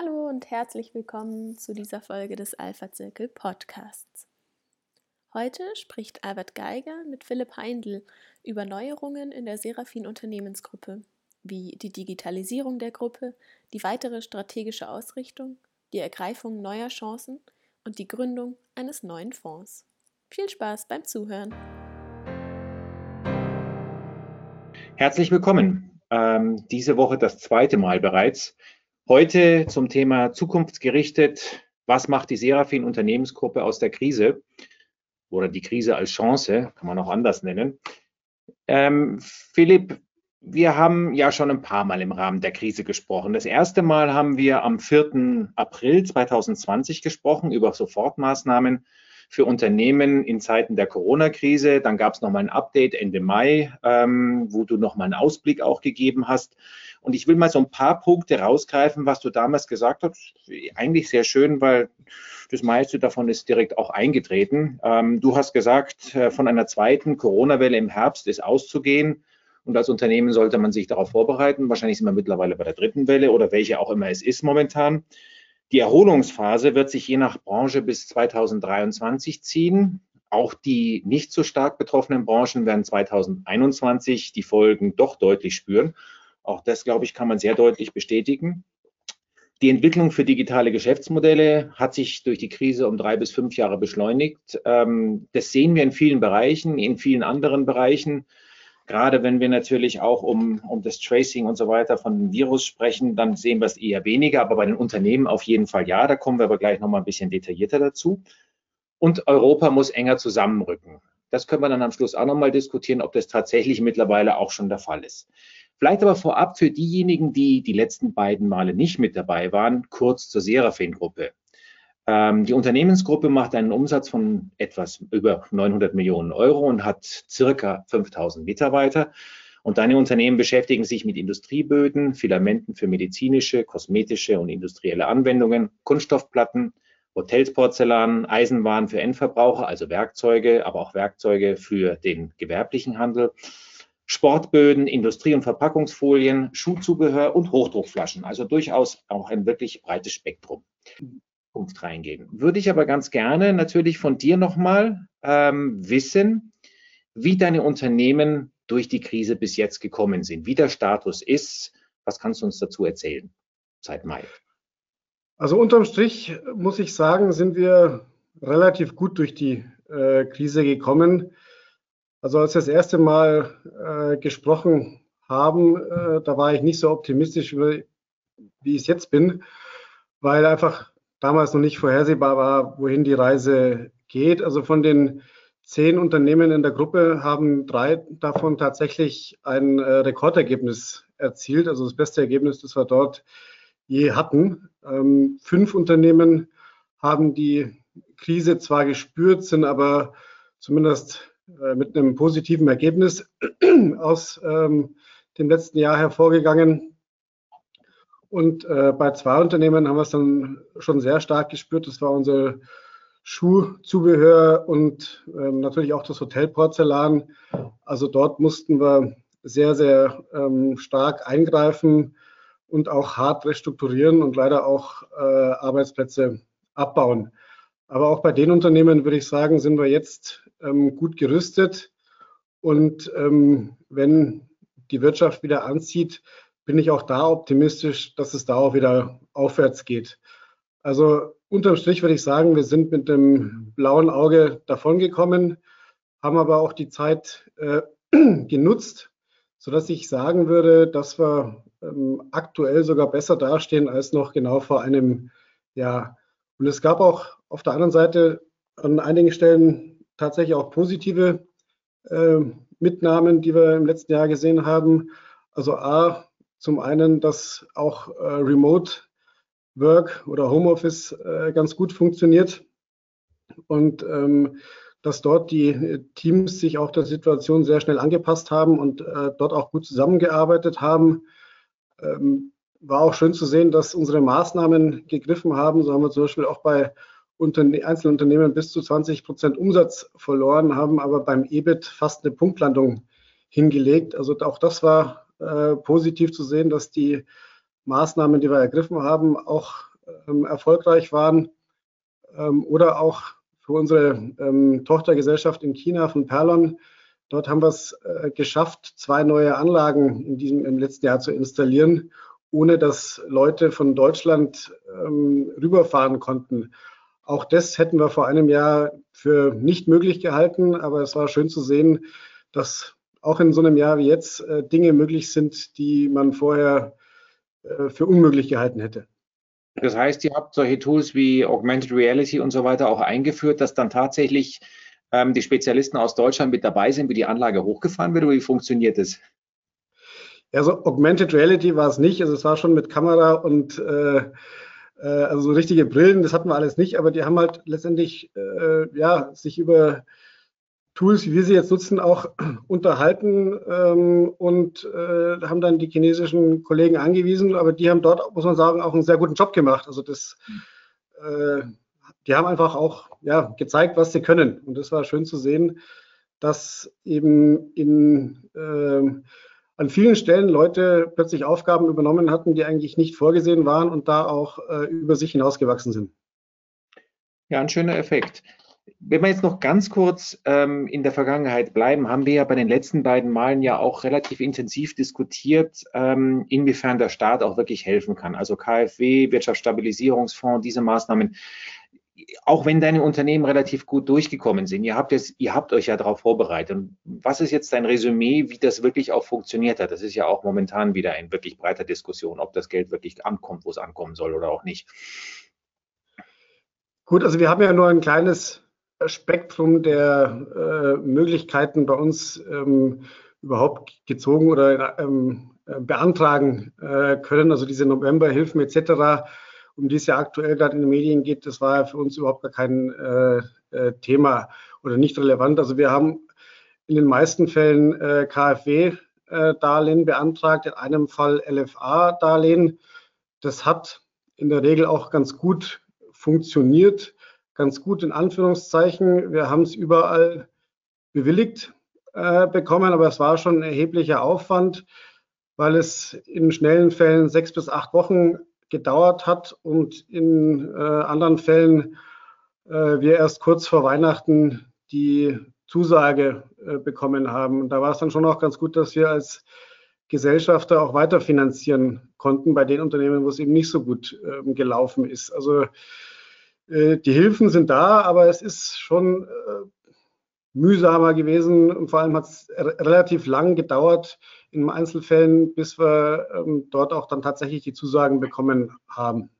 Hallo und herzlich willkommen zu dieser Folge des Alpha Zirkel Podcasts. Heute spricht Albert Geiger mit Philipp Heindl über Neuerungen in der Serafin Unternehmensgruppe, wie die Digitalisierung der Gruppe, die weitere strategische Ausrichtung, die Ergreifung neuer Chancen und die Gründung eines neuen Fonds. Viel Spaß beim Zuhören. Herzlich willkommen. Ähm, diese Woche das zweite Mal bereits Heute zum Thema zukunftsgerichtet. Was macht die Serafin Unternehmensgruppe aus der Krise? Oder die Krise als Chance, kann man auch anders nennen. Ähm, Philipp, wir haben ja schon ein paar Mal im Rahmen der Krise gesprochen. Das erste Mal haben wir am 4. April 2020 gesprochen über Sofortmaßnahmen für Unternehmen in Zeiten der Corona-Krise. Dann gab es nochmal ein Update Ende Mai, ähm, wo du nochmal einen Ausblick auch gegeben hast. Und ich will mal so ein paar Punkte rausgreifen, was du damals gesagt hast. Eigentlich sehr schön, weil das meiste davon ist direkt auch eingetreten. Ähm, du hast gesagt, äh, von einer zweiten Corona-Welle im Herbst ist auszugehen. Und als Unternehmen sollte man sich darauf vorbereiten. Wahrscheinlich sind wir mittlerweile bei der dritten Welle oder welche auch immer es ist momentan. Die Erholungsphase wird sich je nach Branche bis 2023 ziehen. Auch die nicht so stark betroffenen Branchen werden 2021 die Folgen doch deutlich spüren. Auch das, glaube ich, kann man sehr deutlich bestätigen. Die Entwicklung für digitale Geschäftsmodelle hat sich durch die Krise um drei bis fünf Jahre beschleunigt. Ähm, das sehen wir in vielen Bereichen, in vielen anderen Bereichen. Gerade wenn wir natürlich auch um, um das Tracing und so weiter von Virus sprechen, dann sehen wir es eher weniger, aber bei den Unternehmen auf jeden Fall ja. Da kommen wir aber gleich nochmal ein bisschen detaillierter dazu. Und Europa muss enger zusammenrücken. Das können wir dann am Schluss auch nochmal diskutieren, ob das tatsächlich mittlerweile auch schon der Fall ist. Vielleicht aber vorab für diejenigen, die die letzten beiden Male nicht mit dabei waren, kurz zur Serafin-Gruppe. Ähm, die Unternehmensgruppe macht einen Umsatz von etwas über 900 Millionen Euro und hat circa 5000 Mitarbeiter. Und deine Unternehmen beschäftigen sich mit Industrieböden, Filamenten für medizinische, kosmetische und industrielle Anwendungen, Kunststoffplatten, Hotels, Porzellan, Eisenwaren für Endverbraucher, also Werkzeuge, aber auch Werkzeuge für den gewerblichen Handel, Sportböden, Industrie- und Verpackungsfolien, Schuhzubehör und Hochdruckflaschen. Also durchaus auch ein wirklich breites Spektrum. Punkt reingehen. Würde ich aber ganz gerne natürlich von dir nochmal ähm, wissen, wie deine Unternehmen durch die Krise bis jetzt gekommen sind, wie der Status ist. Was kannst du uns dazu erzählen seit Mai? Also unterm Strich muss ich sagen, sind wir relativ gut durch die äh, Krise gekommen. Also als wir das erste Mal äh, gesprochen haben, äh, da war ich nicht so optimistisch, wie, wie ich es jetzt bin, weil einfach damals noch nicht vorhersehbar war, wohin die Reise geht. Also von den zehn Unternehmen in der Gruppe haben drei davon tatsächlich ein äh, Rekordergebnis erzielt, also das beste Ergebnis, das wir dort je hatten. Ähm, fünf Unternehmen haben die Krise zwar gespürt, sind aber zumindest äh, mit einem positiven Ergebnis aus ähm, dem letzten Jahr hervorgegangen. Und äh, bei zwei Unternehmen haben wir es dann schon sehr stark gespürt. Das war unser Schuhzubehör und ähm, natürlich auch das Hotelporzellan. Also dort mussten wir sehr, sehr ähm, stark eingreifen und auch hart restrukturieren und leider auch äh, Arbeitsplätze abbauen. Aber auch bei den Unternehmen würde ich sagen, sind wir jetzt ähm, gut gerüstet. Und ähm, wenn die Wirtschaft wieder anzieht, bin ich auch da optimistisch, dass es da auch wieder aufwärts geht. Also unterm Strich würde ich sagen, wir sind mit dem blauen Auge davongekommen, haben aber auch die Zeit äh, genutzt, sodass ich sagen würde, dass wir ähm, aktuell sogar besser dastehen als noch genau vor einem Jahr. Und es gab auch auf der anderen Seite an einigen Stellen tatsächlich auch positive äh, Mitnahmen, die wir im letzten Jahr gesehen haben. Also A, zum einen, dass auch äh, Remote Work oder Homeoffice äh, ganz gut funktioniert und ähm, dass dort die Teams sich auch der Situation sehr schnell angepasst haben und äh, dort auch gut zusammengearbeitet haben. Ähm, war auch schön zu sehen, dass unsere Maßnahmen gegriffen haben. So haben wir zum Beispiel auch bei Unterne einzelnen Unternehmen bis zu 20 Prozent Umsatz verloren, haben aber beim EBIT fast eine Punktlandung hingelegt. Also auch das war äh, positiv zu sehen, dass die Maßnahmen, die wir ergriffen haben, auch ähm, erfolgreich waren. Ähm, oder auch für unsere ähm, Tochtergesellschaft in China von Perlon. Dort haben wir es äh, geschafft, zwei neue Anlagen in diesem, im letzten Jahr zu installieren, ohne dass Leute von Deutschland ähm, rüberfahren konnten. Auch das hätten wir vor einem Jahr für nicht möglich gehalten, aber es war schön zu sehen, dass auch in so einem Jahr wie jetzt äh, Dinge möglich sind, die man vorher äh, für unmöglich gehalten hätte. Das heißt, ihr habt solche Tools wie Augmented Reality und so weiter auch eingeführt, dass dann tatsächlich ähm, die Spezialisten aus Deutschland mit dabei sind, wie die Anlage hochgefahren wird oder wie funktioniert das? Also Augmented Reality war es nicht, also es war schon mit Kamera und äh, äh, also so richtige Brillen, das hatten wir alles nicht, aber die haben halt letztendlich äh, ja, sich über Tools, wie wir sie jetzt nutzen, auch unterhalten ähm, und äh, haben dann die chinesischen Kollegen angewiesen, aber die haben dort, muss man sagen, auch einen sehr guten Job gemacht. Also das, äh, die haben einfach auch ja, gezeigt, was sie können. Und das war schön zu sehen, dass eben in äh, an vielen Stellen Leute plötzlich Aufgaben übernommen hatten, die eigentlich nicht vorgesehen waren und da auch äh, über sich hinausgewachsen sind. Ja, ein schöner Effekt. Wenn wir jetzt noch ganz kurz ähm, in der Vergangenheit bleiben, haben wir ja bei den letzten beiden Malen ja auch relativ intensiv diskutiert, ähm, inwiefern der Staat auch wirklich helfen kann. Also KfW, Wirtschaftsstabilisierungsfonds, diese Maßnahmen auch wenn deine Unternehmen relativ gut durchgekommen sind, ihr habt, jetzt, ihr habt euch ja darauf vorbereitet. Und was ist jetzt dein Resümee, wie das wirklich auch funktioniert hat? Das ist ja auch momentan wieder in wirklich breiter Diskussion, ob das Geld wirklich ankommt, wo es ankommen soll oder auch nicht. Gut, also wir haben ja nur ein kleines Spektrum der äh, Möglichkeiten bei uns ähm, überhaupt gezogen oder ähm, beantragen äh, können. Also diese Novemberhilfen etc um die es ja aktuell gerade in den Medien geht, das war ja für uns überhaupt gar kein äh, äh Thema oder nicht relevant. Also wir haben in den meisten Fällen äh, KfW-Darlehen äh, beantragt, in einem Fall LFA-Darlehen. Das hat in der Regel auch ganz gut funktioniert, ganz gut in Anführungszeichen. Wir haben es überall bewilligt äh, bekommen, aber es war schon ein erheblicher Aufwand, weil es in schnellen Fällen sechs bis acht Wochen gedauert hat und in äh, anderen Fällen äh, wir erst kurz vor Weihnachten die Zusage äh, bekommen haben. Und da war es dann schon auch ganz gut, dass wir als Gesellschafter auch weiterfinanzieren konnten bei den Unternehmen, wo es eben nicht so gut ähm, gelaufen ist. Also die Hilfen sind da, aber es ist schon äh, mühsamer gewesen und vor allem hat es relativ lang gedauert, in Einzelfällen, bis wir ähm, dort auch dann tatsächlich die Zusagen bekommen haben.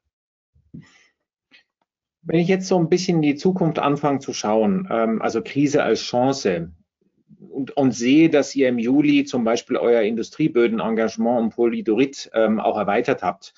Wenn ich jetzt so ein bisschen in die Zukunft anfange zu schauen, ähm, also Krise als Chance, und, und, sehe, dass ihr im Juli zum Beispiel euer Industriebödenengagement um Polydorit ähm, auch erweitert habt.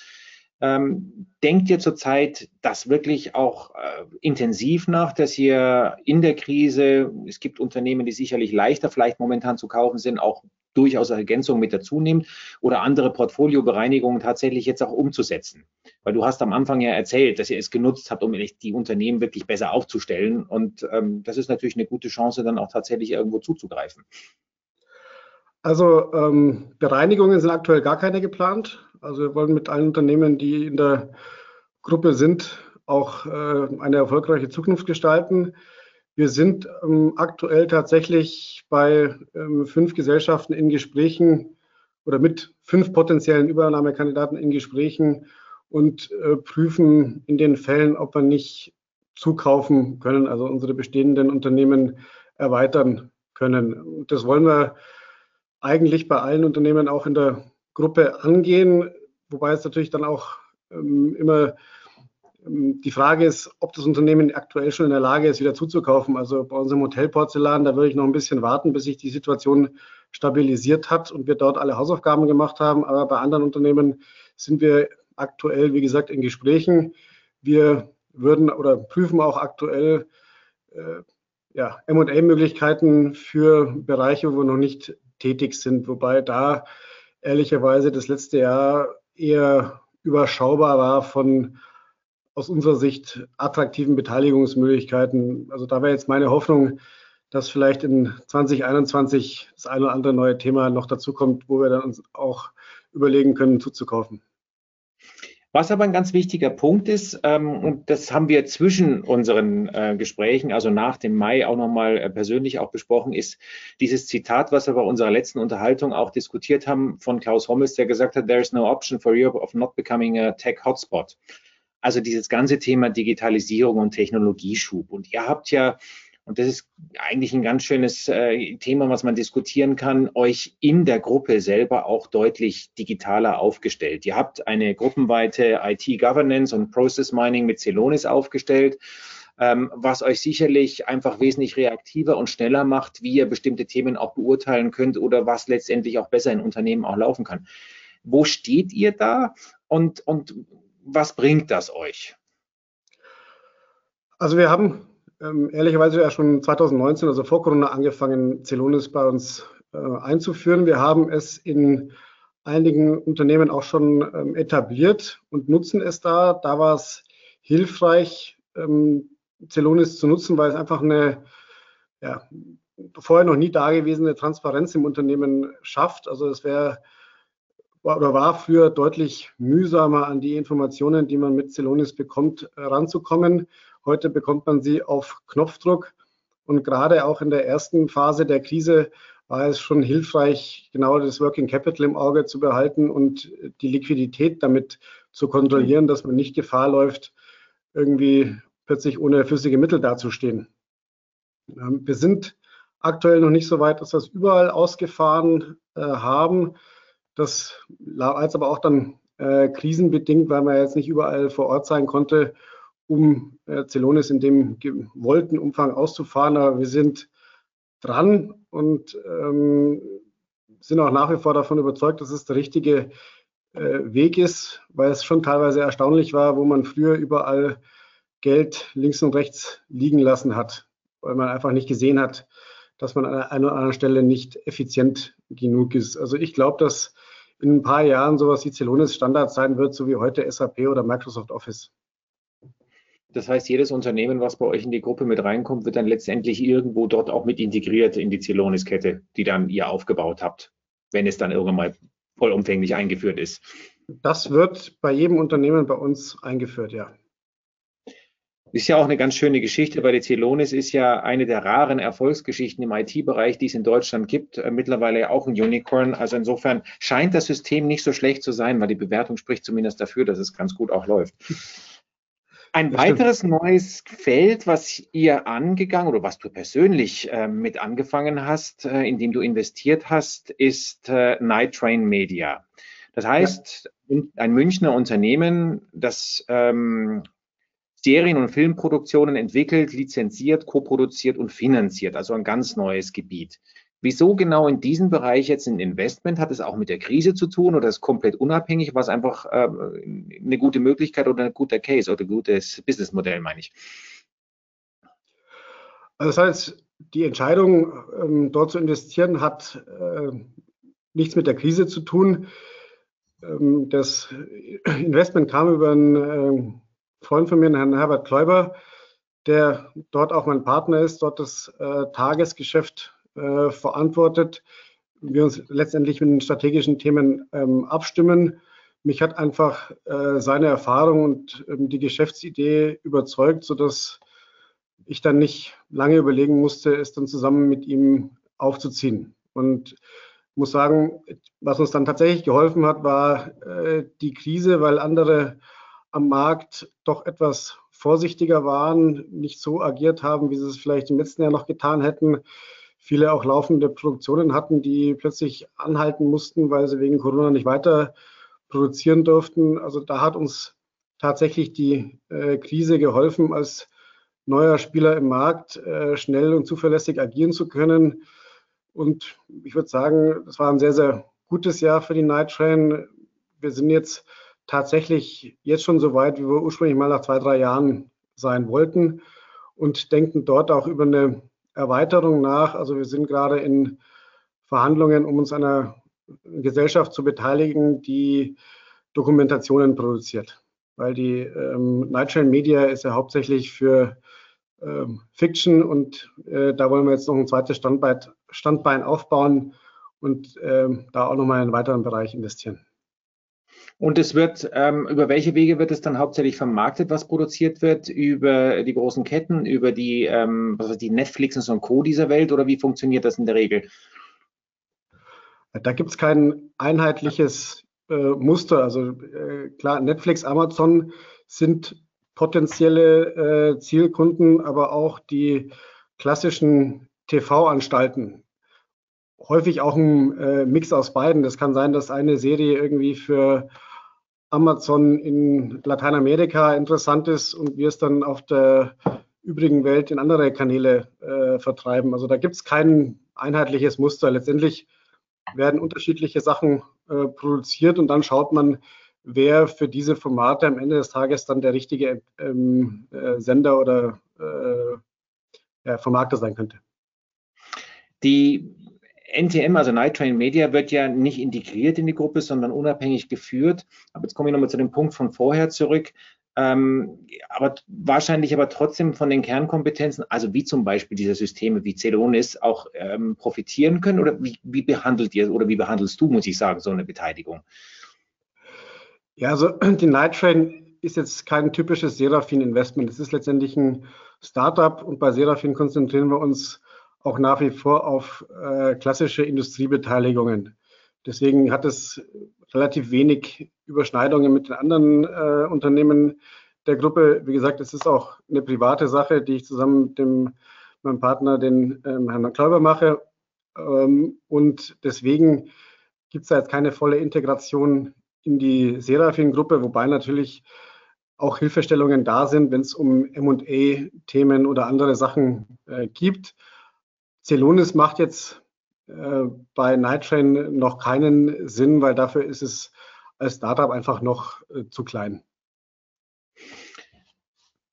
Ähm, denkt ihr zurzeit das wirklich auch äh, intensiv nach, dass ihr in der Krise, es gibt Unternehmen, die sicherlich leichter vielleicht momentan zu kaufen sind, auch durchaus Ergänzungen mit dazu nehmt oder andere Portfoliobereinigungen tatsächlich jetzt auch umzusetzen? Weil du hast am Anfang ja erzählt, dass ihr es genutzt habt, um die Unternehmen wirklich besser aufzustellen. Und ähm, das ist natürlich eine gute Chance, dann auch tatsächlich irgendwo zuzugreifen. Also ähm, Bereinigungen sind aktuell gar keine geplant. Also wir wollen mit allen Unternehmen, die in der Gruppe sind, auch äh, eine erfolgreiche Zukunft gestalten. Wir sind ähm, aktuell tatsächlich bei ähm, fünf Gesellschaften in Gesprächen oder mit fünf potenziellen Übernahmekandidaten in Gesprächen und äh, prüfen in den Fällen, ob wir nicht zukaufen können, also unsere bestehenden Unternehmen erweitern können. Das wollen wir eigentlich bei allen Unternehmen auch in der Gruppe angehen, wobei es natürlich dann auch ähm, immer ähm, die Frage ist, ob das Unternehmen aktuell schon in der Lage ist, wieder zuzukaufen. Also bei unserem Hotelporzellan, da würde ich noch ein bisschen warten, bis sich die Situation stabilisiert hat und wir dort alle Hausaufgaben gemacht haben. Aber bei anderen Unternehmen sind wir aktuell, wie gesagt, in Gesprächen. Wir würden oder prüfen auch aktuell äh, ja, MA-Möglichkeiten für Bereiche, wo wir noch nicht tätig sind, wobei da ehrlicherweise das letzte Jahr eher überschaubar war von aus unserer Sicht attraktiven Beteiligungsmöglichkeiten. Also da wäre jetzt meine Hoffnung, dass vielleicht in 2021 das eine oder andere neue Thema noch dazu kommt, wo wir dann uns auch überlegen können, zuzukaufen. Was aber ein ganz wichtiger Punkt ist, ähm, und das haben wir zwischen unseren äh, Gesprächen, also nach dem Mai auch nochmal äh, persönlich auch besprochen, ist dieses Zitat, was wir bei unserer letzten Unterhaltung auch diskutiert haben von Klaus Hommels, der gesagt hat, there is no option for Europe of not becoming a tech hotspot. Also dieses ganze Thema Digitalisierung und Technologieschub. Und ihr habt ja und das ist eigentlich ein ganz schönes äh, Thema, was man diskutieren kann, euch in der Gruppe selber auch deutlich digitaler aufgestellt. Ihr habt eine gruppenweite IT-Governance und Process Mining mit Celonis aufgestellt, ähm, was euch sicherlich einfach wesentlich reaktiver und schneller macht, wie ihr bestimmte Themen auch beurteilen könnt oder was letztendlich auch besser in Unternehmen auch laufen kann. Wo steht ihr da und, und was bringt das euch? Also wir haben ähm, ehrlicherweise ja schon 2019, also vor Corona, angefangen, Celonis bei uns äh, einzuführen. Wir haben es in einigen Unternehmen auch schon ähm, etabliert und nutzen es da. Da war es hilfreich, ähm, Celonis zu nutzen, weil es einfach eine ja, vorher noch nie dagewesene Transparenz im Unternehmen schafft. Also es wäre oder war früher deutlich mühsamer an die Informationen, die man mit Celonis bekommt, äh, ranzukommen. Heute bekommt man sie auf Knopfdruck. Und gerade auch in der ersten Phase der Krise war es schon hilfreich, genau das Working Capital im Auge zu behalten und die Liquidität damit zu kontrollieren, dass man nicht Gefahr läuft, irgendwie plötzlich ohne flüssige Mittel dazustehen. Ähm, wir sind aktuell noch nicht so weit, dass wir es überall ausgefahren äh, haben. Das war jetzt aber auch dann äh, krisenbedingt, weil man jetzt nicht überall vor Ort sein konnte um äh, Celonis in dem gewollten Umfang auszufahren. Aber wir sind dran und ähm, sind auch nach wie vor davon überzeugt, dass es der richtige äh, Weg ist, weil es schon teilweise erstaunlich war, wo man früher überall Geld links und rechts liegen lassen hat, weil man einfach nicht gesehen hat, dass man an einer oder anderen Stelle nicht effizient genug ist. Also ich glaube, dass in ein paar Jahren sowas wie Celonis Standard sein wird, so wie heute SAP oder Microsoft Office. Das heißt, jedes Unternehmen, was bei euch in die Gruppe mit reinkommt, wird dann letztendlich irgendwo dort auch mit integriert in die Celonis-Kette, die dann ihr aufgebaut habt, wenn es dann irgendwann mal vollumfänglich eingeführt ist. Das wird bei jedem Unternehmen bei uns eingeführt, ja. Ist ja auch eine ganz schöne Geschichte, weil die Celonis ist ja eine der raren Erfolgsgeschichten im IT-Bereich, die es in Deutschland gibt. Äh, mittlerweile auch ein Unicorn. Also insofern scheint das System nicht so schlecht zu sein, weil die Bewertung spricht zumindest dafür, dass es ganz gut auch läuft. Ein das weiteres stimmt. neues Feld, was ihr angegangen oder was du persönlich äh, mit angefangen hast, äh, in dem du investiert hast, ist äh, Night Train Media. Das heißt, ja. ein Münchner Unternehmen, das ähm, Serien- und Filmproduktionen entwickelt, lizenziert, koproduziert und finanziert, also ein ganz neues Gebiet. Wieso genau in diesem Bereich jetzt ein Investment? Hat es auch mit der Krise zu tun oder ist komplett unabhängig? Was einfach äh, eine gute Möglichkeit oder ein guter Case oder ein gutes Businessmodell, meine ich? Also das heißt, die Entscheidung, ähm, dort zu investieren, hat äh, nichts mit der Krise zu tun. Ähm, das Investment kam über einen äh, Freund von mir, Herrn Herbert Kläuber, der dort auch mein Partner ist, dort das äh, Tagesgeschäft äh, verantwortet. Wir uns letztendlich mit den strategischen Themen ähm, abstimmen. Mich hat einfach äh, seine Erfahrung und ähm, die Geschäftsidee überzeugt, sodass ich dann nicht lange überlegen musste, es dann zusammen mit ihm aufzuziehen. Und muss sagen, was uns dann tatsächlich geholfen hat, war äh, die Krise, weil andere am Markt doch etwas vorsichtiger waren, nicht so agiert haben, wie sie es vielleicht im letzten Jahr noch getan hätten viele auch laufende Produktionen hatten, die plötzlich anhalten mussten, weil sie wegen Corona nicht weiter produzieren durften. Also da hat uns tatsächlich die äh, Krise geholfen, als neuer Spieler im Markt äh, schnell und zuverlässig agieren zu können. Und ich würde sagen, das war ein sehr, sehr gutes Jahr für die Night Train. Wir sind jetzt tatsächlich jetzt schon so weit, wie wir ursprünglich mal nach zwei, drei Jahren sein wollten und denken dort auch über eine Erweiterung nach. Also wir sind gerade in Verhandlungen, um uns einer Gesellschaft zu beteiligen, die Dokumentationen produziert. Weil die ähm, Nightshine Media ist ja hauptsächlich für ähm, Fiction und äh, da wollen wir jetzt noch ein zweites Standbein, Standbein aufbauen und ähm, da auch nochmal in einen weiteren Bereich investieren. Und es wird, ähm, über welche Wege wird es dann hauptsächlich vermarktet, was produziert wird? Über die großen Ketten, über die, ähm, was weiß die Netflix und Co. dieser Welt oder wie funktioniert das in der Regel? Da gibt es kein einheitliches äh, Muster. Also äh, klar, Netflix, Amazon sind potenzielle äh, Zielkunden, aber auch die klassischen TV-Anstalten. Häufig auch ein äh, Mix aus beiden. Das kann sein, dass eine Serie irgendwie für Amazon in Lateinamerika interessant ist und wir es dann auf der übrigen Welt in andere Kanäle äh, vertreiben. Also da gibt es kein einheitliches Muster. Letztendlich werden unterschiedliche Sachen äh, produziert und dann schaut man, wer für diese Formate am Ende des Tages dann der richtige ähm, äh, Sender oder äh, Vermarkter sein könnte. Die NTM, also Night Train Media, wird ja nicht integriert in die Gruppe, sondern unabhängig geführt. Aber jetzt komme ich nochmal zu dem Punkt von vorher zurück. Ähm, aber wahrscheinlich aber trotzdem von den Kernkompetenzen, also wie zum Beispiel diese Systeme wie Celonis, auch ähm, profitieren können? Oder wie, wie behandelt ihr oder wie behandelst du, muss ich sagen, so eine Beteiligung? Ja, also die Night Train ist jetzt kein typisches Serafin-Investment. Es ist letztendlich ein Startup und bei Serafin konzentrieren wir uns auch nach wie vor auf äh, klassische Industriebeteiligungen. Deswegen hat es relativ wenig Überschneidungen mit den anderen äh, Unternehmen der Gruppe. Wie gesagt, es ist auch eine private Sache, die ich zusammen mit dem, meinem Partner, den ähm, Herrn Kläuber, mache. Ähm, und deswegen gibt es da jetzt keine volle Integration in die Serafin-Gruppe, wobei natürlich auch Hilfestellungen da sind, wenn es um M&A-Themen oder andere Sachen äh, gibt. Celonis macht jetzt äh, bei Nighttrain noch keinen Sinn, weil dafür ist es als Startup einfach noch äh, zu klein.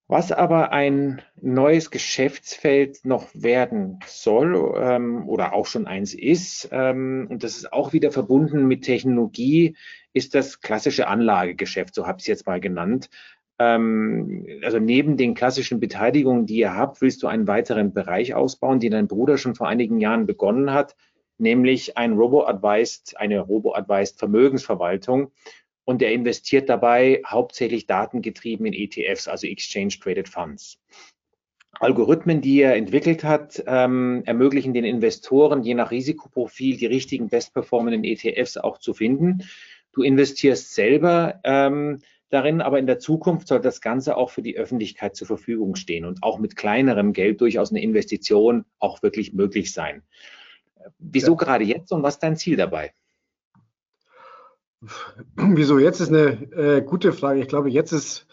Was aber ein neues Geschäftsfeld noch werden soll ähm, oder auch schon eins ist, ähm, und das ist auch wieder verbunden mit Technologie, ist das klassische Anlagegeschäft, so habe ich es jetzt mal genannt. Ähm, also neben den klassischen Beteiligungen, die ihr habt, willst du einen weiteren Bereich ausbauen, den dein Bruder schon vor einigen Jahren begonnen hat, nämlich ein Robo-Advised, eine Robo-Advised Vermögensverwaltung. Und er investiert dabei hauptsächlich datengetrieben in ETFs, also Exchange Traded Funds. Algorithmen, die er entwickelt hat, ähm, ermöglichen den Investoren je nach Risikoprofil die richtigen bestperformenden ETFs auch zu finden. Du investierst selber ähm, darin, aber in der Zukunft soll das Ganze auch für die Öffentlichkeit zur Verfügung stehen und auch mit kleinerem Geld durchaus eine Investition auch wirklich möglich sein. Wieso ja. gerade jetzt und was ist dein Ziel dabei? Wieso jetzt ist eine äh, gute Frage. Ich glaube, jetzt ist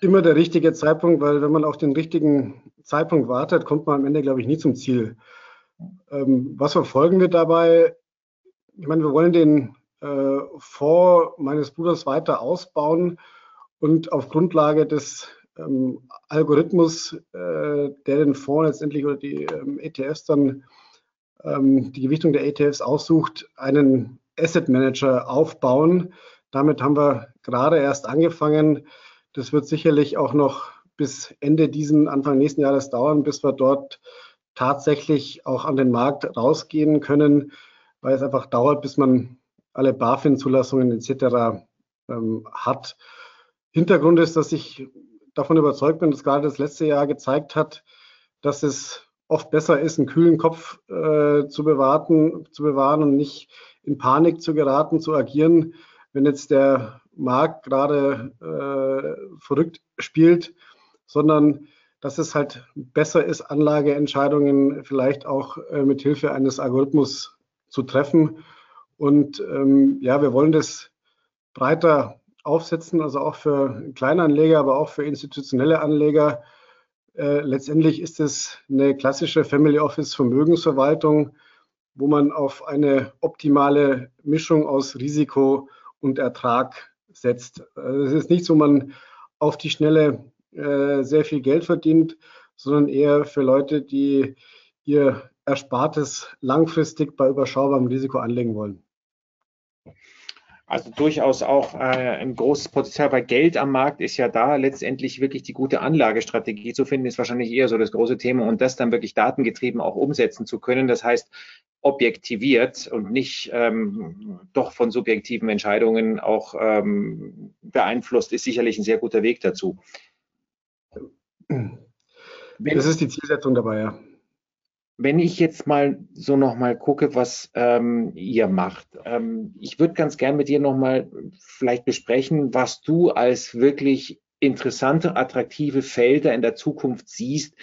immer der richtige Zeitpunkt, weil wenn man auf den richtigen Zeitpunkt wartet, kommt man am Ende, glaube ich, nie zum Ziel. Ähm, was verfolgen wir dabei? Ich meine, wir wollen den äh, Fonds meines Bruders weiter ausbauen und auf Grundlage des ähm, Algorithmus, äh, der den Fonds letztendlich oder die ähm, ETFs dann, ähm, die Gewichtung der ETFs aussucht, einen Asset Manager aufbauen. Damit haben wir gerade erst angefangen. Das wird sicherlich auch noch bis Ende diesen, Anfang nächsten Jahres dauern, bis wir dort tatsächlich auch an den Markt rausgehen können, weil es einfach dauert, bis man alle BaFin-Zulassungen etc. Ähm, hat. Hintergrund ist, dass ich davon überzeugt bin, dass gerade das letzte Jahr gezeigt hat, dass es oft besser ist, einen kühlen Kopf äh, zu, bewahren, zu bewahren und nicht in Panik zu geraten, zu agieren, wenn jetzt der Markt gerade äh, verrückt spielt, sondern dass es halt besser ist, Anlageentscheidungen vielleicht auch äh, mit Hilfe eines Algorithmus zu treffen und ähm, ja, wir wollen das breiter aufsetzen, also auch für Kleinanleger, aber auch für institutionelle Anleger. Äh, letztendlich ist es eine klassische Family Office Vermögensverwaltung, wo man auf eine optimale Mischung aus Risiko und Ertrag setzt. Also es ist nicht so, man auf die Schnelle äh, sehr viel Geld verdient, sondern eher für Leute, die ihr Erspartes langfristig bei überschaubarem Risiko anlegen wollen. Also durchaus auch äh, ein großes Potenzial, weil Geld am Markt ist ja da. Letztendlich wirklich die gute Anlagestrategie zu finden, ist wahrscheinlich eher so das große Thema und das dann wirklich datengetrieben auch umsetzen zu können. Das heißt, objektiviert und nicht ähm, doch von subjektiven Entscheidungen auch ähm, beeinflusst, ist sicherlich ein sehr guter Weg dazu. Das ist die Zielsetzung dabei, ja wenn ich jetzt mal so nochmal gucke, was ähm, ihr macht, ähm, ich würde ganz gern mit dir nochmal vielleicht besprechen, was du als wirklich interessante, attraktive Felder in der Zukunft siehst,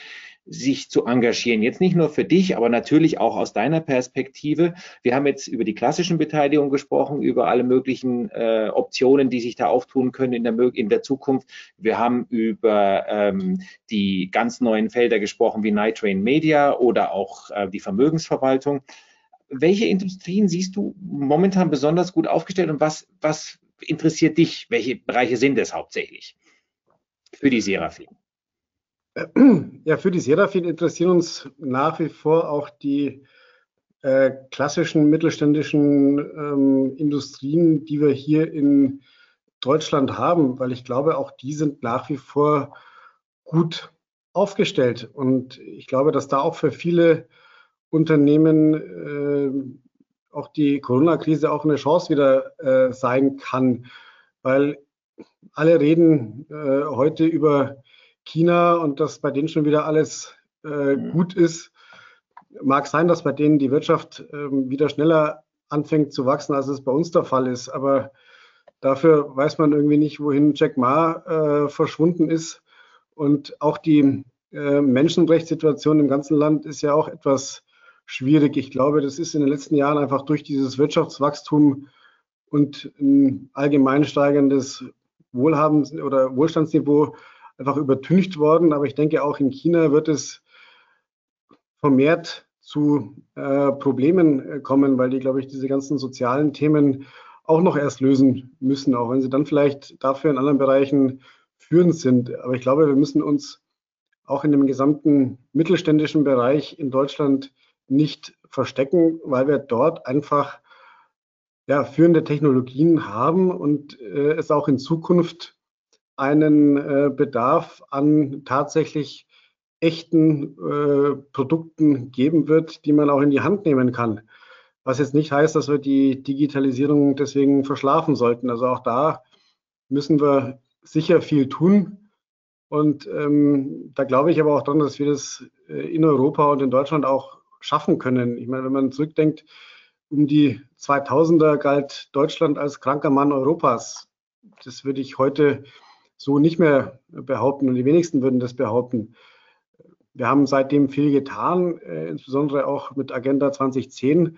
sich zu engagieren. Jetzt nicht nur für dich, aber natürlich auch aus deiner Perspektive. Wir haben jetzt über die klassischen Beteiligungen gesprochen, über alle möglichen äh, Optionen, die sich da auftun können in der, in der Zukunft. Wir haben über ähm, die ganz neuen Felder gesprochen, wie Night Train Media oder auch äh, die Vermögensverwaltung. Welche Industrien siehst du momentan besonders gut aufgestellt und was, was interessiert dich? Welche Bereiche sind es hauptsächlich für die Serafin? Ja, für die Serafin interessieren uns nach wie vor auch die äh, klassischen mittelständischen ähm, Industrien, die wir hier in Deutschland haben, weil ich glaube, auch die sind nach wie vor gut aufgestellt. Und ich glaube, dass da auch für viele Unternehmen äh, auch die Corona-Krise auch eine Chance wieder äh, sein kann, weil alle reden äh, heute über China und dass bei denen schon wieder alles äh, mhm. gut ist. Mag sein, dass bei denen die Wirtschaft äh, wieder schneller anfängt zu wachsen, als es bei uns der Fall ist. Aber dafür weiß man irgendwie nicht, wohin Jack Ma äh, verschwunden ist. Und auch die äh, Menschenrechtssituation im ganzen Land ist ja auch etwas schwierig. Ich glaube, das ist in den letzten Jahren einfach durch dieses Wirtschaftswachstum und ein allgemein steigendes Wohlhabens- oder Wohlstandsniveau einfach übertüncht worden. Aber ich denke, auch in China wird es vermehrt zu äh, Problemen äh, kommen, weil die, glaube ich, diese ganzen sozialen Themen auch noch erst lösen müssen, auch wenn sie dann vielleicht dafür in anderen Bereichen führend sind. Aber ich glaube, wir müssen uns auch in dem gesamten mittelständischen Bereich in Deutschland nicht verstecken, weil wir dort einfach ja, führende Technologien haben und äh, es auch in Zukunft einen äh, Bedarf an tatsächlich echten äh, Produkten geben wird, die man auch in die Hand nehmen kann. Was jetzt nicht heißt, dass wir die Digitalisierung deswegen verschlafen sollten. Also auch da müssen wir sicher viel tun. Und ähm, da glaube ich aber auch dran, dass wir das äh, in Europa und in Deutschland auch schaffen können. Ich meine, wenn man zurückdenkt, um die 2000er galt Deutschland als kranker Mann Europas. Das würde ich heute so nicht mehr behaupten und die wenigsten würden das behaupten. Wir haben seitdem viel getan, äh, insbesondere auch mit Agenda 2010.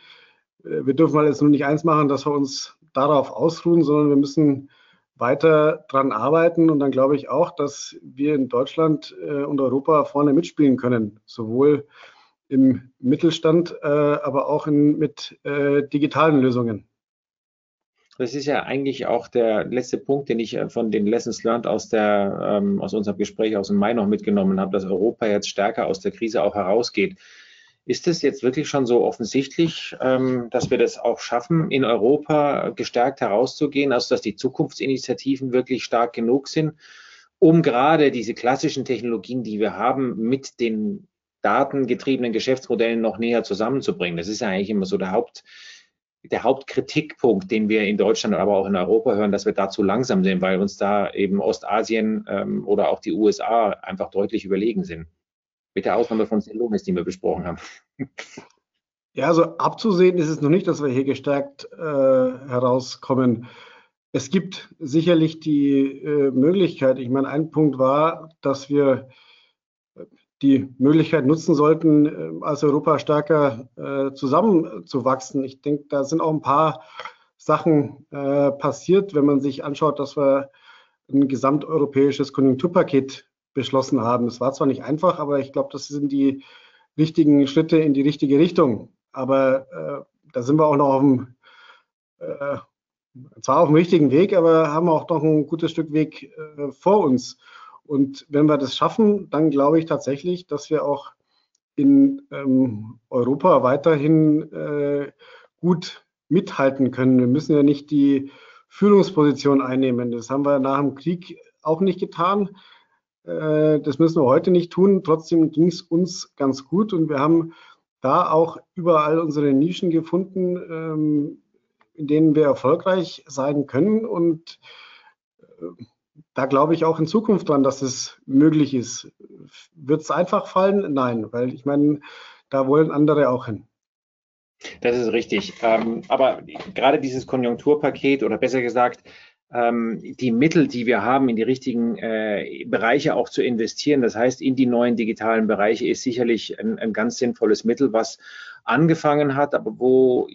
Äh, wir dürfen mal jetzt nur nicht eins machen, dass wir uns darauf ausruhen, sondern wir müssen weiter dran arbeiten. Und dann glaube ich auch, dass wir in Deutschland äh, und Europa vorne mitspielen können, sowohl im Mittelstand, aber auch in, mit digitalen Lösungen. Das ist ja eigentlich auch der letzte Punkt, den ich äh, von den Lessons learned aus, der, ähm, aus unserem Gespräch aus dem Mai noch mitgenommen habe, dass Europa jetzt stärker aus der Krise auch herausgeht. Ist es jetzt wirklich schon so offensichtlich, ähm, dass wir das auch schaffen, in Europa gestärkt herauszugehen, also dass die Zukunftsinitiativen wirklich stark genug sind, um gerade diese klassischen Technologien, die wir haben, mit den datengetriebenen Geschäftsmodellen noch näher zusammenzubringen? Das ist ja eigentlich immer so der Haupt, der Hauptkritikpunkt, den wir in Deutschland, aber auch in Europa hören, dass wir da zu langsam sind, weil uns da eben Ostasien ähm, oder auch die USA einfach deutlich überlegen sind. Mit der Ausnahme von Celonis, die wir besprochen haben. Ja, also abzusehen ist es noch nicht, dass wir hier gestärkt äh, herauskommen. Es gibt sicherlich die äh, Möglichkeit, ich meine, ein Punkt war, dass wir die Möglichkeit nutzen sollten, äh, als Europa stärker äh, zusammenzuwachsen. Ich denke, da sind auch ein paar Sachen äh, passiert, wenn man sich anschaut, dass wir ein gesamteuropäisches Konjunkturpaket beschlossen haben. Es war zwar nicht einfach, aber ich glaube, das sind die richtigen Schritte in die richtige Richtung. Aber äh, da sind wir auch noch auf dem, äh, zwar auf dem richtigen Weg, aber haben auch noch ein gutes Stück Weg äh, vor uns. Und wenn wir das schaffen, dann glaube ich tatsächlich, dass wir auch in ähm, Europa weiterhin äh, gut mithalten können. Wir müssen ja nicht die Führungsposition einnehmen. Das haben wir nach dem Krieg auch nicht getan. Äh, das müssen wir heute nicht tun. Trotzdem ging es uns ganz gut und wir haben da auch überall unsere Nischen gefunden, ähm, in denen wir erfolgreich sein können. Und äh, da glaube ich auch in Zukunft dran, dass es möglich ist. Wird es einfach fallen? Nein, weil ich meine, da wollen andere auch hin. Das ist richtig. Ähm, aber gerade dieses Konjunkturpaket oder besser gesagt, ähm, die Mittel, die wir haben, in die richtigen äh, Bereiche auch zu investieren, das heißt in die neuen digitalen Bereiche, ist sicherlich ein, ein ganz sinnvolles Mittel, was angefangen hat, aber wo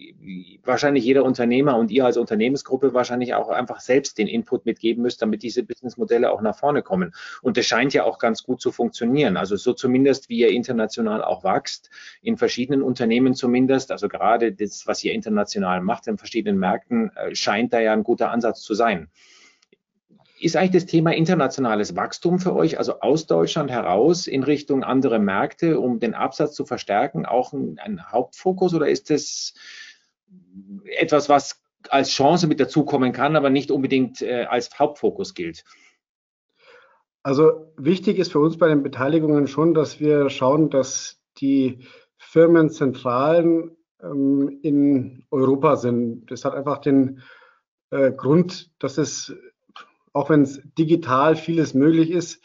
wahrscheinlich jeder Unternehmer und ihr als Unternehmensgruppe wahrscheinlich auch einfach selbst den Input mitgeben müsst, damit diese Businessmodelle auch nach vorne kommen. Und das scheint ja auch ganz gut zu funktionieren. Also so zumindest, wie ihr international auch wächst, in verschiedenen Unternehmen zumindest, also gerade das, was ihr international macht, in verschiedenen Märkten, äh, scheint da ja ein guter Ansatz zu sein ist eigentlich das Thema internationales Wachstum für euch, also aus Deutschland heraus in Richtung andere Märkte, um den Absatz zu verstärken, auch ein, ein Hauptfokus oder ist das etwas, was als Chance mit dazukommen kann, aber nicht unbedingt äh, als Hauptfokus gilt? Also wichtig ist für uns bei den Beteiligungen schon, dass wir schauen, dass die Firmenzentralen ähm, in Europa sind. Das hat einfach den äh, Grund, dass es auch wenn es digital vieles möglich ist,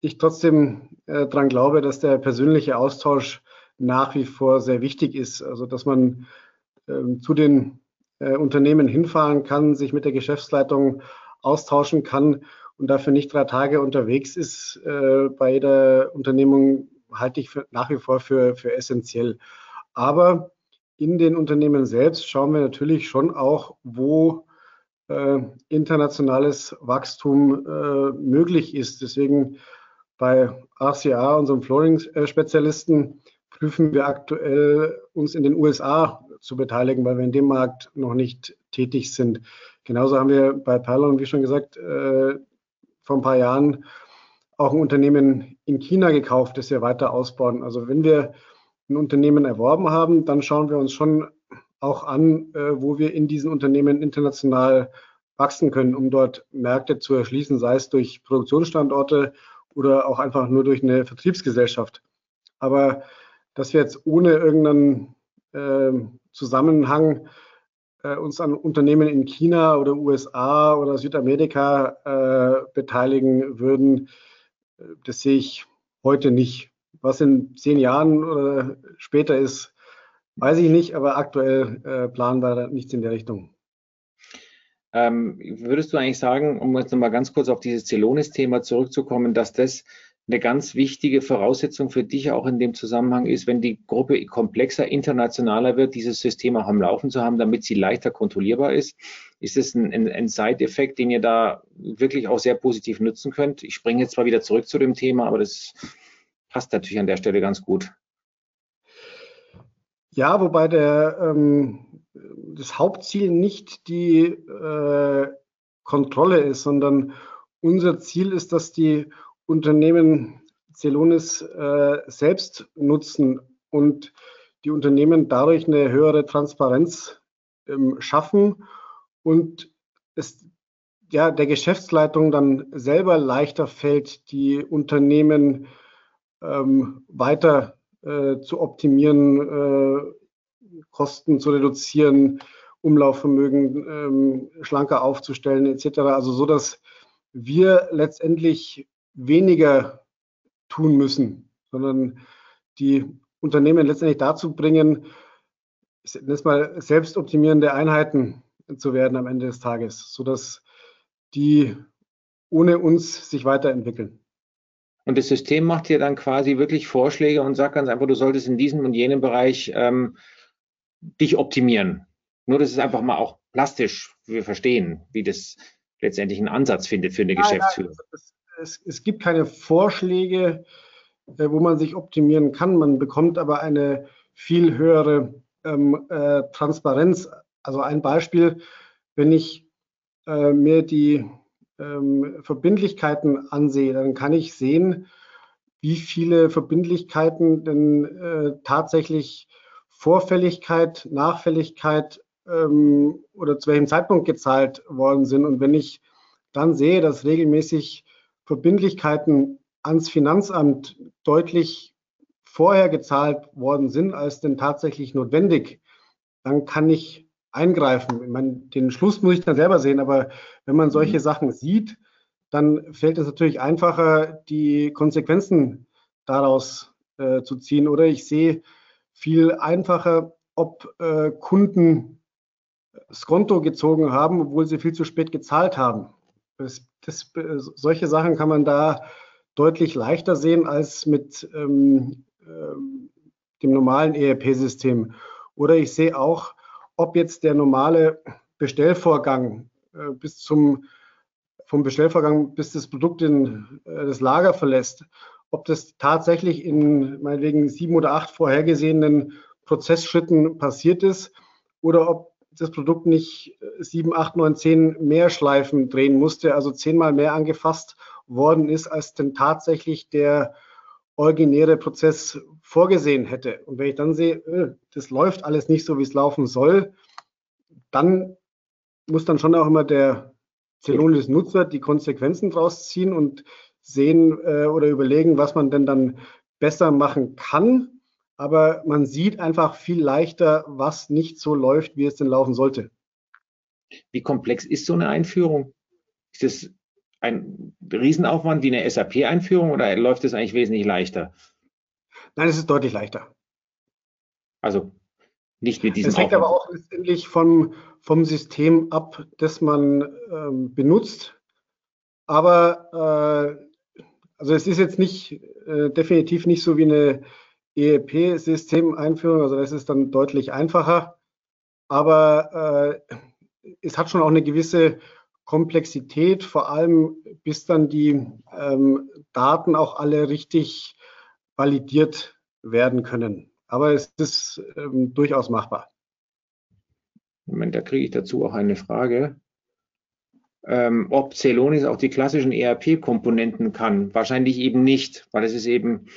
ich trotzdem äh, daran glaube, dass der persönliche Austausch nach wie vor sehr wichtig ist. Also dass man äh, zu den äh, Unternehmen hinfahren kann, sich mit der Geschäftsleitung austauschen kann und dafür nicht drei Tage unterwegs ist äh, bei jeder Unternehmung, halte ich für, nach wie vor für, für essentiell. Aber in den Unternehmen selbst schauen wir natürlich schon auch, wo äh, internationales Wachstum äh, möglich ist. Deswegen bei RCA, unserem Flooring-Spezialisten, prüfen wir aktuell, uns in den USA zu beteiligen, weil wir in dem Markt noch nicht tätig sind. Genauso haben wir bei Perlon, wie schon gesagt, äh, vor ein paar Jahren auch ein Unternehmen in China gekauft, das wir weiter ausbauen. Also wenn wir ein Unternehmen erworben haben, dann schauen wir uns schon auch an, äh, wo wir in diesen Unternehmen international wachsen können, um dort Märkte zu erschließen, sei es durch Produktionsstandorte oder auch einfach nur durch eine Vertriebsgesellschaft. Aber dass wir jetzt ohne irgendeinen äh, Zusammenhang äh, uns an Unternehmen in China oder USA oder Südamerika äh, beteiligen würden, äh, das sehe ich heute nicht. Was in zehn Jahren oder später ist, Weiß ich nicht, aber aktuell äh, planen wir nichts in der Richtung. Ähm, würdest du eigentlich sagen, um jetzt nochmal ganz kurz auf dieses Celonis-Thema zurückzukommen, dass das eine ganz wichtige Voraussetzung für dich auch in dem Zusammenhang ist, wenn die Gruppe komplexer, internationaler wird, dieses System auch am Laufen zu haben, damit sie leichter kontrollierbar ist? Ist es ein, ein, ein Side-Effekt, den ihr da wirklich auch sehr positiv nutzen könnt? Ich springe jetzt zwar wieder zurück zu dem Thema, aber das passt natürlich an der Stelle ganz gut. Ja, wobei der, ähm, das Hauptziel nicht die äh, Kontrolle ist, sondern unser Ziel ist, dass die Unternehmen Celonis äh, selbst nutzen und die Unternehmen dadurch eine höhere Transparenz ähm, schaffen und es ja, der Geschäftsleitung dann selber leichter fällt, die Unternehmen ähm, weiter äh, zu optimieren, äh, Kosten zu reduzieren, Umlaufvermögen ähm, schlanker aufzustellen etc. Also so, dass wir letztendlich weniger tun müssen, sondern die Unternehmen letztendlich dazu bringen, das mal selbstoptimierende Einheiten zu werden am Ende des Tages, sodass die ohne uns sich weiterentwickeln. Und das System macht dir dann quasi wirklich Vorschläge und sagt ganz einfach, du solltest in diesem und jenem Bereich ähm, dich optimieren. Nur, dass es einfach mal auch plastisch wir verstehen, wie das letztendlich einen Ansatz findet für eine ja, Geschäftsführung. Ja, es, es, es, gibt keine Vorschläge, äh, wo man sich optimieren kann. Man bekommt aber eine viel höhere ähm, äh, Transparenz. Also ein Beispiel, wenn ich äh, mir die ähm, Verbindlichkeiten ansehe, dann kann ich sehen, wie viele Verbindlichkeiten denn äh, tatsächlich Vorfälligkeit, Nachfälligkeit ähm, oder zu welchem Zeitpunkt gezahlt worden sind. Und wenn ich dann sehe, dass regelmäßig Verbindlichkeiten ans Finanzamt deutlich vorher gezahlt worden sind, als denn tatsächlich notwendig, dann kann ich eingreifen. Ich meine, den Schluss muss ich dann selber sehen, aber wenn man solche mhm. Sachen sieht, dann fällt es natürlich einfacher, die Konsequenzen daraus äh, zu ziehen. Oder ich sehe viel einfacher, ob äh, Kunden das Konto gezogen haben, obwohl sie viel zu spät gezahlt haben. Das, das, solche Sachen kann man da deutlich leichter sehen als mit ähm, ähm, dem normalen ERP-System. Oder ich sehe auch, ob jetzt der normale Bestellvorgang äh, bis zum vom Bestellvorgang bis das Produkt in äh, das Lager verlässt, ob das tatsächlich in meinetwegen sieben oder acht vorhergesehenen Prozessschritten passiert ist oder ob das Produkt nicht äh, sieben, acht, neun, zehn mehr Schleifen drehen musste, also zehnmal mehr angefasst worden ist, als denn tatsächlich der originäre Prozess vorgesehen hätte. Und wenn ich dann sehe, das läuft alles nicht so, wie es laufen soll, dann muss dann schon auch immer der Celonis-Nutzer die Konsequenzen draus ziehen und sehen äh, oder überlegen, was man denn dann besser machen kann. Aber man sieht einfach viel leichter, was nicht so läuft, wie es denn laufen sollte. Wie komplex ist so eine Einführung? Ist es ein Riesenaufwand wie eine SAP-Einführung oder läuft es eigentlich wesentlich leichter? Nein, es ist deutlich leichter. Also nicht mit diesem Es hängt aber auch letztendlich vom, vom System ab, das man ähm, benutzt. Aber äh, also es ist jetzt nicht äh, definitiv nicht so wie eine EEP-Systemeinführung, also das ist dann deutlich einfacher. Aber äh, es hat schon auch eine gewisse Komplexität, vor allem bis dann die ähm, Daten auch alle richtig validiert werden können. Aber es ist ähm, durchaus machbar. Moment, da kriege ich dazu auch eine Frage. Ähm, ob Celonis auch die klassischen ERP-Komponenten kann. Wahrscheinlich eben nicht, weil es ist eben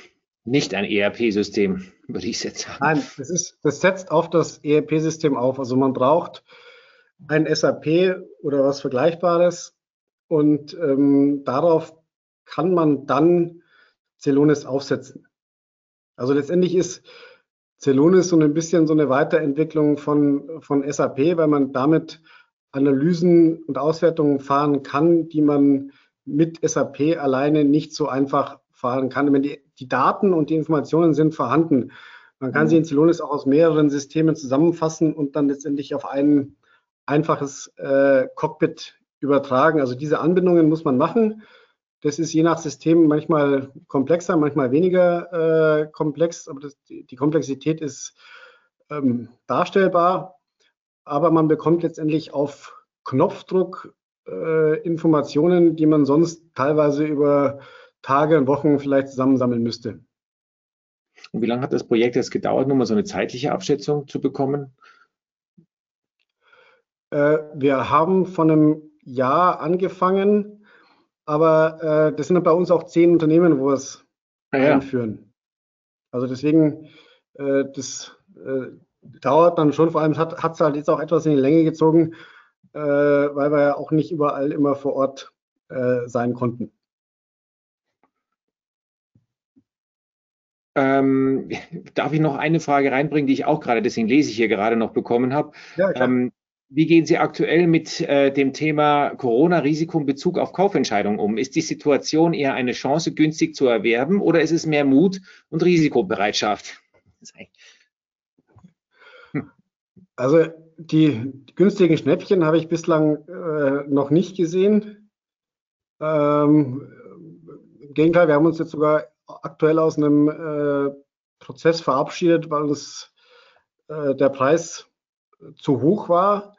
nicht ein ERP-System, würde ich jetzt sagen. Nein, das, ist, das setzt auf das ERP-System auf. Also man braucht ein SAP oder was Vergleichbares und ähm, darauf kann man dann Celonis aufsetzen. Also letztendlich ist Celonis so ein bisschen so eine Weiterentwicklung von, von SAP, weil man damit Analysen und Auswertungen fahren kann, die man mit SAP alleine nicht so einfach fahren kann. Die, die Daten und die Informationen sind vorhanden. Man kann mhm. sie in Celonis auch aus mehreren Systemen zusammenfassen und dann letztendlich auf einen einfaches äh, Cockpit übertragen. Also diese Anbindungen muss man machen. Das ist je nach System manchmal komplexer, manchmal weniger äh, komplex, aber das, die, Komplexität ist ähm, darstellbar. Aber man bekommt letztendlich auf Knopfdruck äh, Informationen, die man sonst teilweise über Tage und Wochen vielleicht zusammensammeln müsste. Und wie lange hat das Projekt jetzt gedauert, nur mal so eine zeitliche Abschätzung zu bekommen? Äh, wir haben von einem Jahr angefangen, aber äh, das sind bei uns auch zehn Unternehmen, wo wir es ah, ja. einführen. Also deswegen, äh, das äh, dauert dann schon, vor allem hat es halt jetzt auch etwas in die Länge gezogen, äh, weil wir ja auch nicht überall immer vor Ort äh, sein konnten. Ähm, darf ich noch eine Frage reinbringen, die ich auch gerade, deswegen lese ich hier gerade noch bekommen habe. Ja, ähm, wie gehen Sie aktuell mit äh, dem Thema Corona-Risiko in Bezug auf Kaufentscheidungen um? Ist die Situation eher eine Chance, günstig zu erwerben oder ist es mehr Mut und Risikobereitschaft? Also die günstigen Schnäppchen habe ich bislang äh, noch nicht gesehen. Ähm, Im Gegenteil, wir haben uns jetzt sogar aktuell aus einem äh, Prozess verabschiedet, weil es, äh, der Preis zu hoch war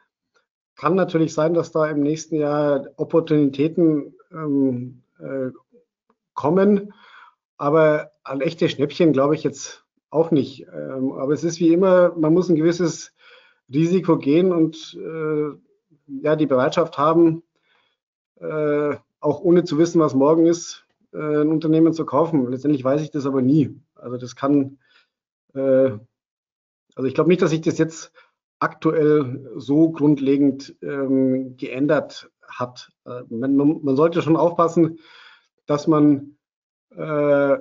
kann natürlich sein, dass da im nächsten Jahr Opportunitäten ähm, äh, kommen, aber an echte Schnäppchen glaube ich jetzt auch nicht. Ähm, aber es ist wie immer, man muss ein gewisses Risiko gehen und äh, ja die Bereitschaft haben, äh, auch ohne zu wissen, was morgen ist, äh, ein Unternehmen zu kaufen. Letztendlich weiß ich das aber nie. Also das kann, äh, also ich glaube nicht, dass ich das jetzt aktuell so grundlegend ähm, geändert hat. Äh, man, man, sollte schon aufpassen, dass man äh,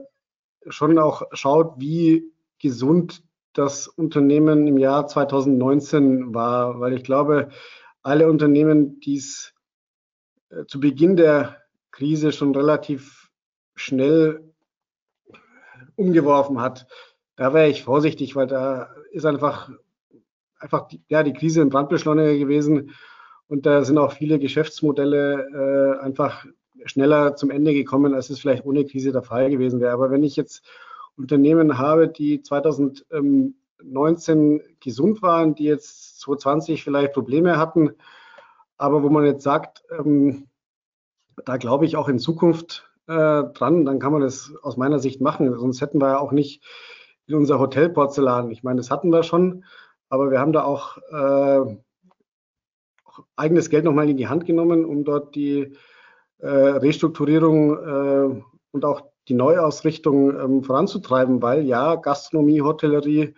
schon auch schaut, wie gesund das Unternehmen im Jahr 2019 war, weil ich glaube, alle Unternehmen, die es äh, zu Beginn der Krise schon relativ schnell umgeworfen hat, da wäre ich vorsichtig, weil da ist einfach, einfach ja, die Krise ein Brandbeschleuniger gewesen und da sind auch viele Geschäftsmodelle äh, einfach schneller zum Ende gekommen, als es vielleicht ohne Krise der Fall gewesen wäre. Aber wenn ich jetzt Unternehmen habe, die 2019 gesund waren, die jetzt 2020 vielleicht Probleme hatten, aber wo man jetzt sagt, ähm, da glaube ich auch in Zukunft äh, dran, dann kann man das aus meiner Sicht machen. Sonst hätten wir ja auch nicht in unser Hotelporzellan. Ich meine, das hatten wir schon, aber wir haben da auch, äh, auch eigenes Geld nochmal in die Hand genommen, um dort die äh, Restrukturierung äh, und auch die Neuausrichtung ähm, voranzutreiben, weil ja, Gastronomie, Hotellerie,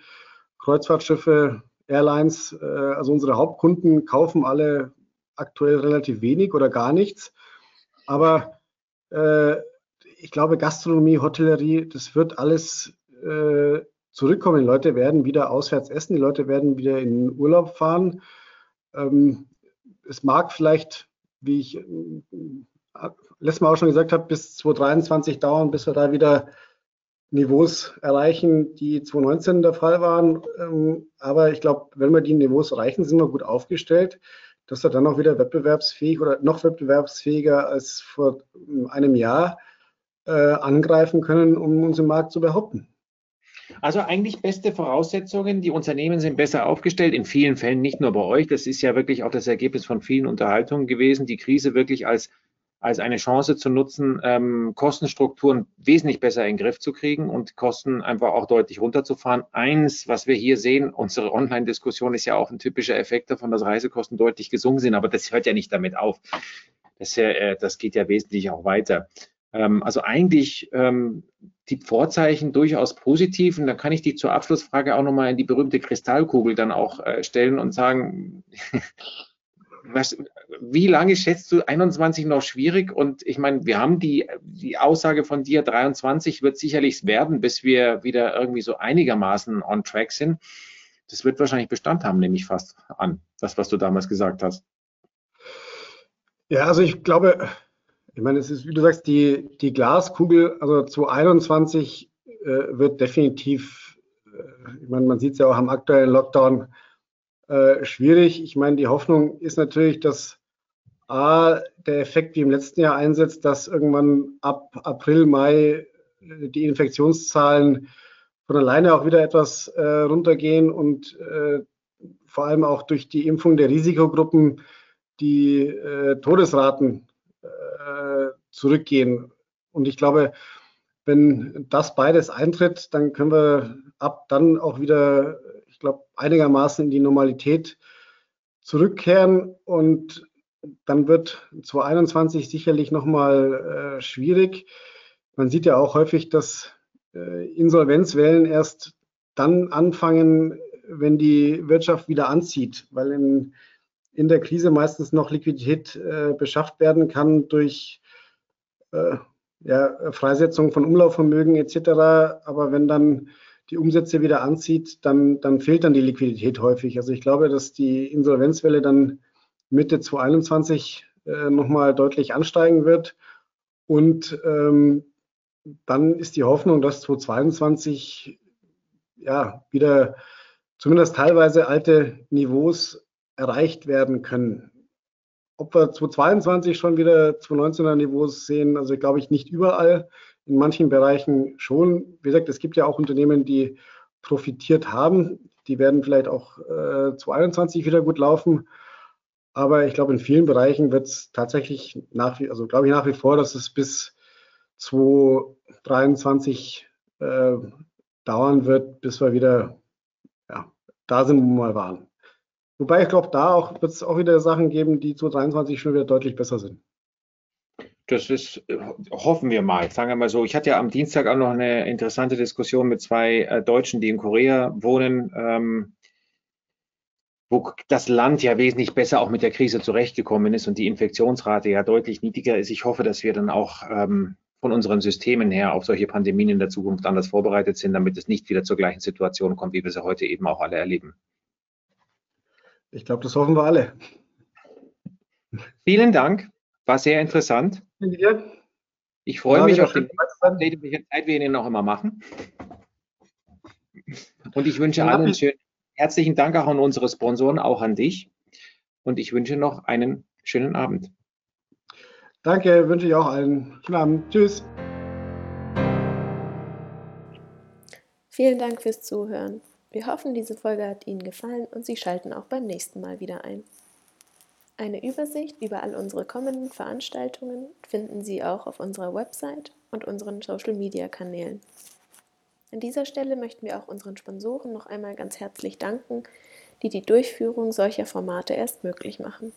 Kreuzfahrtschiffe, Airlines, äh, also unsere Hauptkunden kaufen alle aktuell relativ wenig oder gar nichts. Aber äh, ich glaube, Gastronomie, Hotellerie, das wird alles äh, zurückkommen. Die Leute werden wieder auswärts essen, die Leute werden wieder in den Urlaub fahren. Ähm, es mag vielleicht, wie ich letztes Mal auch schon gesagt habe, bis 2023 dauern, bis wir da wieder Niveaus erreichen, die 2019 der Fall waren. Ähm, aber ich glaube, wenn wir die Niveaus erreichen, sind wir gut aufgestellt, dass wir dann auch wieder wettbewerbsfähig oder noch wettbewerbsfähiger als vor einem Jahr äh, angreifen können, um uns im Markt zu behaupten. Also eigentlich beste Voraussetzungen. Die Unternehmen sind besser aufgestellt, in vielen Fällen nicht nur bei euch. Das ist ja wirklich auch das Ergebnis von vielen Unterhaltungen gewesen. Die Krise wirklich als als eine Chance zu nutzen, ähm, Kostenstrukturen wesentlich besser in den Griff zu kriegen und Kosten einfach auch deutlich runterzufahren. Eins, was wir hier sehen, unsere Online-Diskussion ist ja auch ein typischer Effekt davon, dass Reisekosten deutlich gesunken sind, aber das hört ja nicht damit auf. Das, äh, das geht ja wesentlich auch weiter. Ähm, also eigentlich ähm, die Vorzeichen durchaus positiv und da kann ich die zur Abschlussfrage auch nochmal in die berühmte Kristallkugel dann auch äh, stellen und sagen, was, wie lange schätzt du 21 noch schwierig? Und ich meine, wir haben die, die Aussage von dir, 23 wird sicherlich werden, bis wir wieder irgendwie so einigermaßen on track sind. Das wird wahrscheinlich Bestand haben, nehme ich fast an, das, was du damals gesagt hast. Ja, also ich glaube, ich meine, es ist, wie du sagst, die, die Glaskugel, also zu 21 äh, wird definitiv, äh, ich meine, man sieht es ja auch am aktuellen Lockdown, äh, schwierig. Ich meine, die Hoffnung ist natürlich, dass A, der Effekt wie im letzten Jahr einsetzt, dass irgendwann ab April, Mai äh, die Infektionszahlen von alleine auch wieder etwas äh, runtergehen und äh, vor allem auch durch die Impfung der Risikogruppen die äh, Todesraten zurückgehen. Und ich glaube, wenn das beides eintritt, dann können wir ab dann auch wieder ich glaube, einigermaßen in die Normalität zurückkehren und dann wird 2021 sicherlich nochmal äh, schwierig. Man sieht ja auch häufig, dass äh, Insolvenzwellen erst dann anfangen, wenn die Wirtschaft wieder anzieht, weil in, in der Krise meistens noch Liquidität äh, beschafft werden kann durch äh, ja, Freisetzung von Umlaufvermögen etc. Aber wenn dann die Umsätze wieder anzieht, dann, dann fehlt dann die Liquidität häufig. Also ich glaube, dass die Insolvenzwelle dann Mitte 2021 äh, nochmal deutlich ansteigen wird. Und ähm, dann ist die Hoffnung, dass 2022 ja wieder zumindest teilweise alte Niveaus erreicht werden können. Ob wir 2022 schon wieder 2019er Niveaus sehen, also glaube ich nicht überall in manchen Bereichen schon. Wie gesagt, es gibt ja auch Unternehmen, die profitiert haben. Die werden vielleicht auch äh, 2021 wieder gut laufen. Aber ich glaube, in vielen Bereichen wird es tatsächlich nach wie, also glaube ich nach wie vor, dass es bis 2023 äh, dauern wird, bis wir wieder ja, da sind, wo wir mal waren. Wobei ich glaube, da auch wird es auch wieder Sachen geben, die 2023 schon wieder deutlich besser sind. Das ist, äh, hoffen wir mal, sagen wir mal so. Ich hatte ja am Dienstag auch noch eine interessante Diskussion mit zwei äh, Deutschen, die in Korea wohnen. Ähm, wo das Land ja wesentlich besser auch mit der Krise zurechtgekommen ist und die Infektionsrate ja deutlich niedriger ist. Ich hoffe, dass wir dann auch ähm, von unseren Systemen her auf solche Pandemien in der Zukunft anders vorbereitet sind, damit es nicht wieder zur gleichen Situation kommt, wie wir sie heute eben auch alle erleben. Ich glaube, das hoffen wir alle. Vielen Dank, war sehr interessant. Ich freue ja, mich auf den Update, welche Zeit wir Ihnen noch immer machen. Und ich wünsche allen einen schönen herzlichen Dank auch an unsere Sponsoren, auch an dich. Und ich wünsche noch einen schönen Abend. Danke, wünsche ich auch allen. Schönen Abend. Tschüss. Vielen Dank fürs Zuhören. Wir hoffen, diese Folge hat Ihnen gefallen und Sie schalten auch beim nächsten Mal wieder ein. Eine Übersicht über all unsere kommenden Veranstaltungen finden Sie auch auf unserer Website und unseren Social-Media-Kanälen. An dieser Stelle möchten wir auch unseren Sponsoren noch einmal ganz herzlich danken, die die Durchführung solcher Formate erst möglich machen.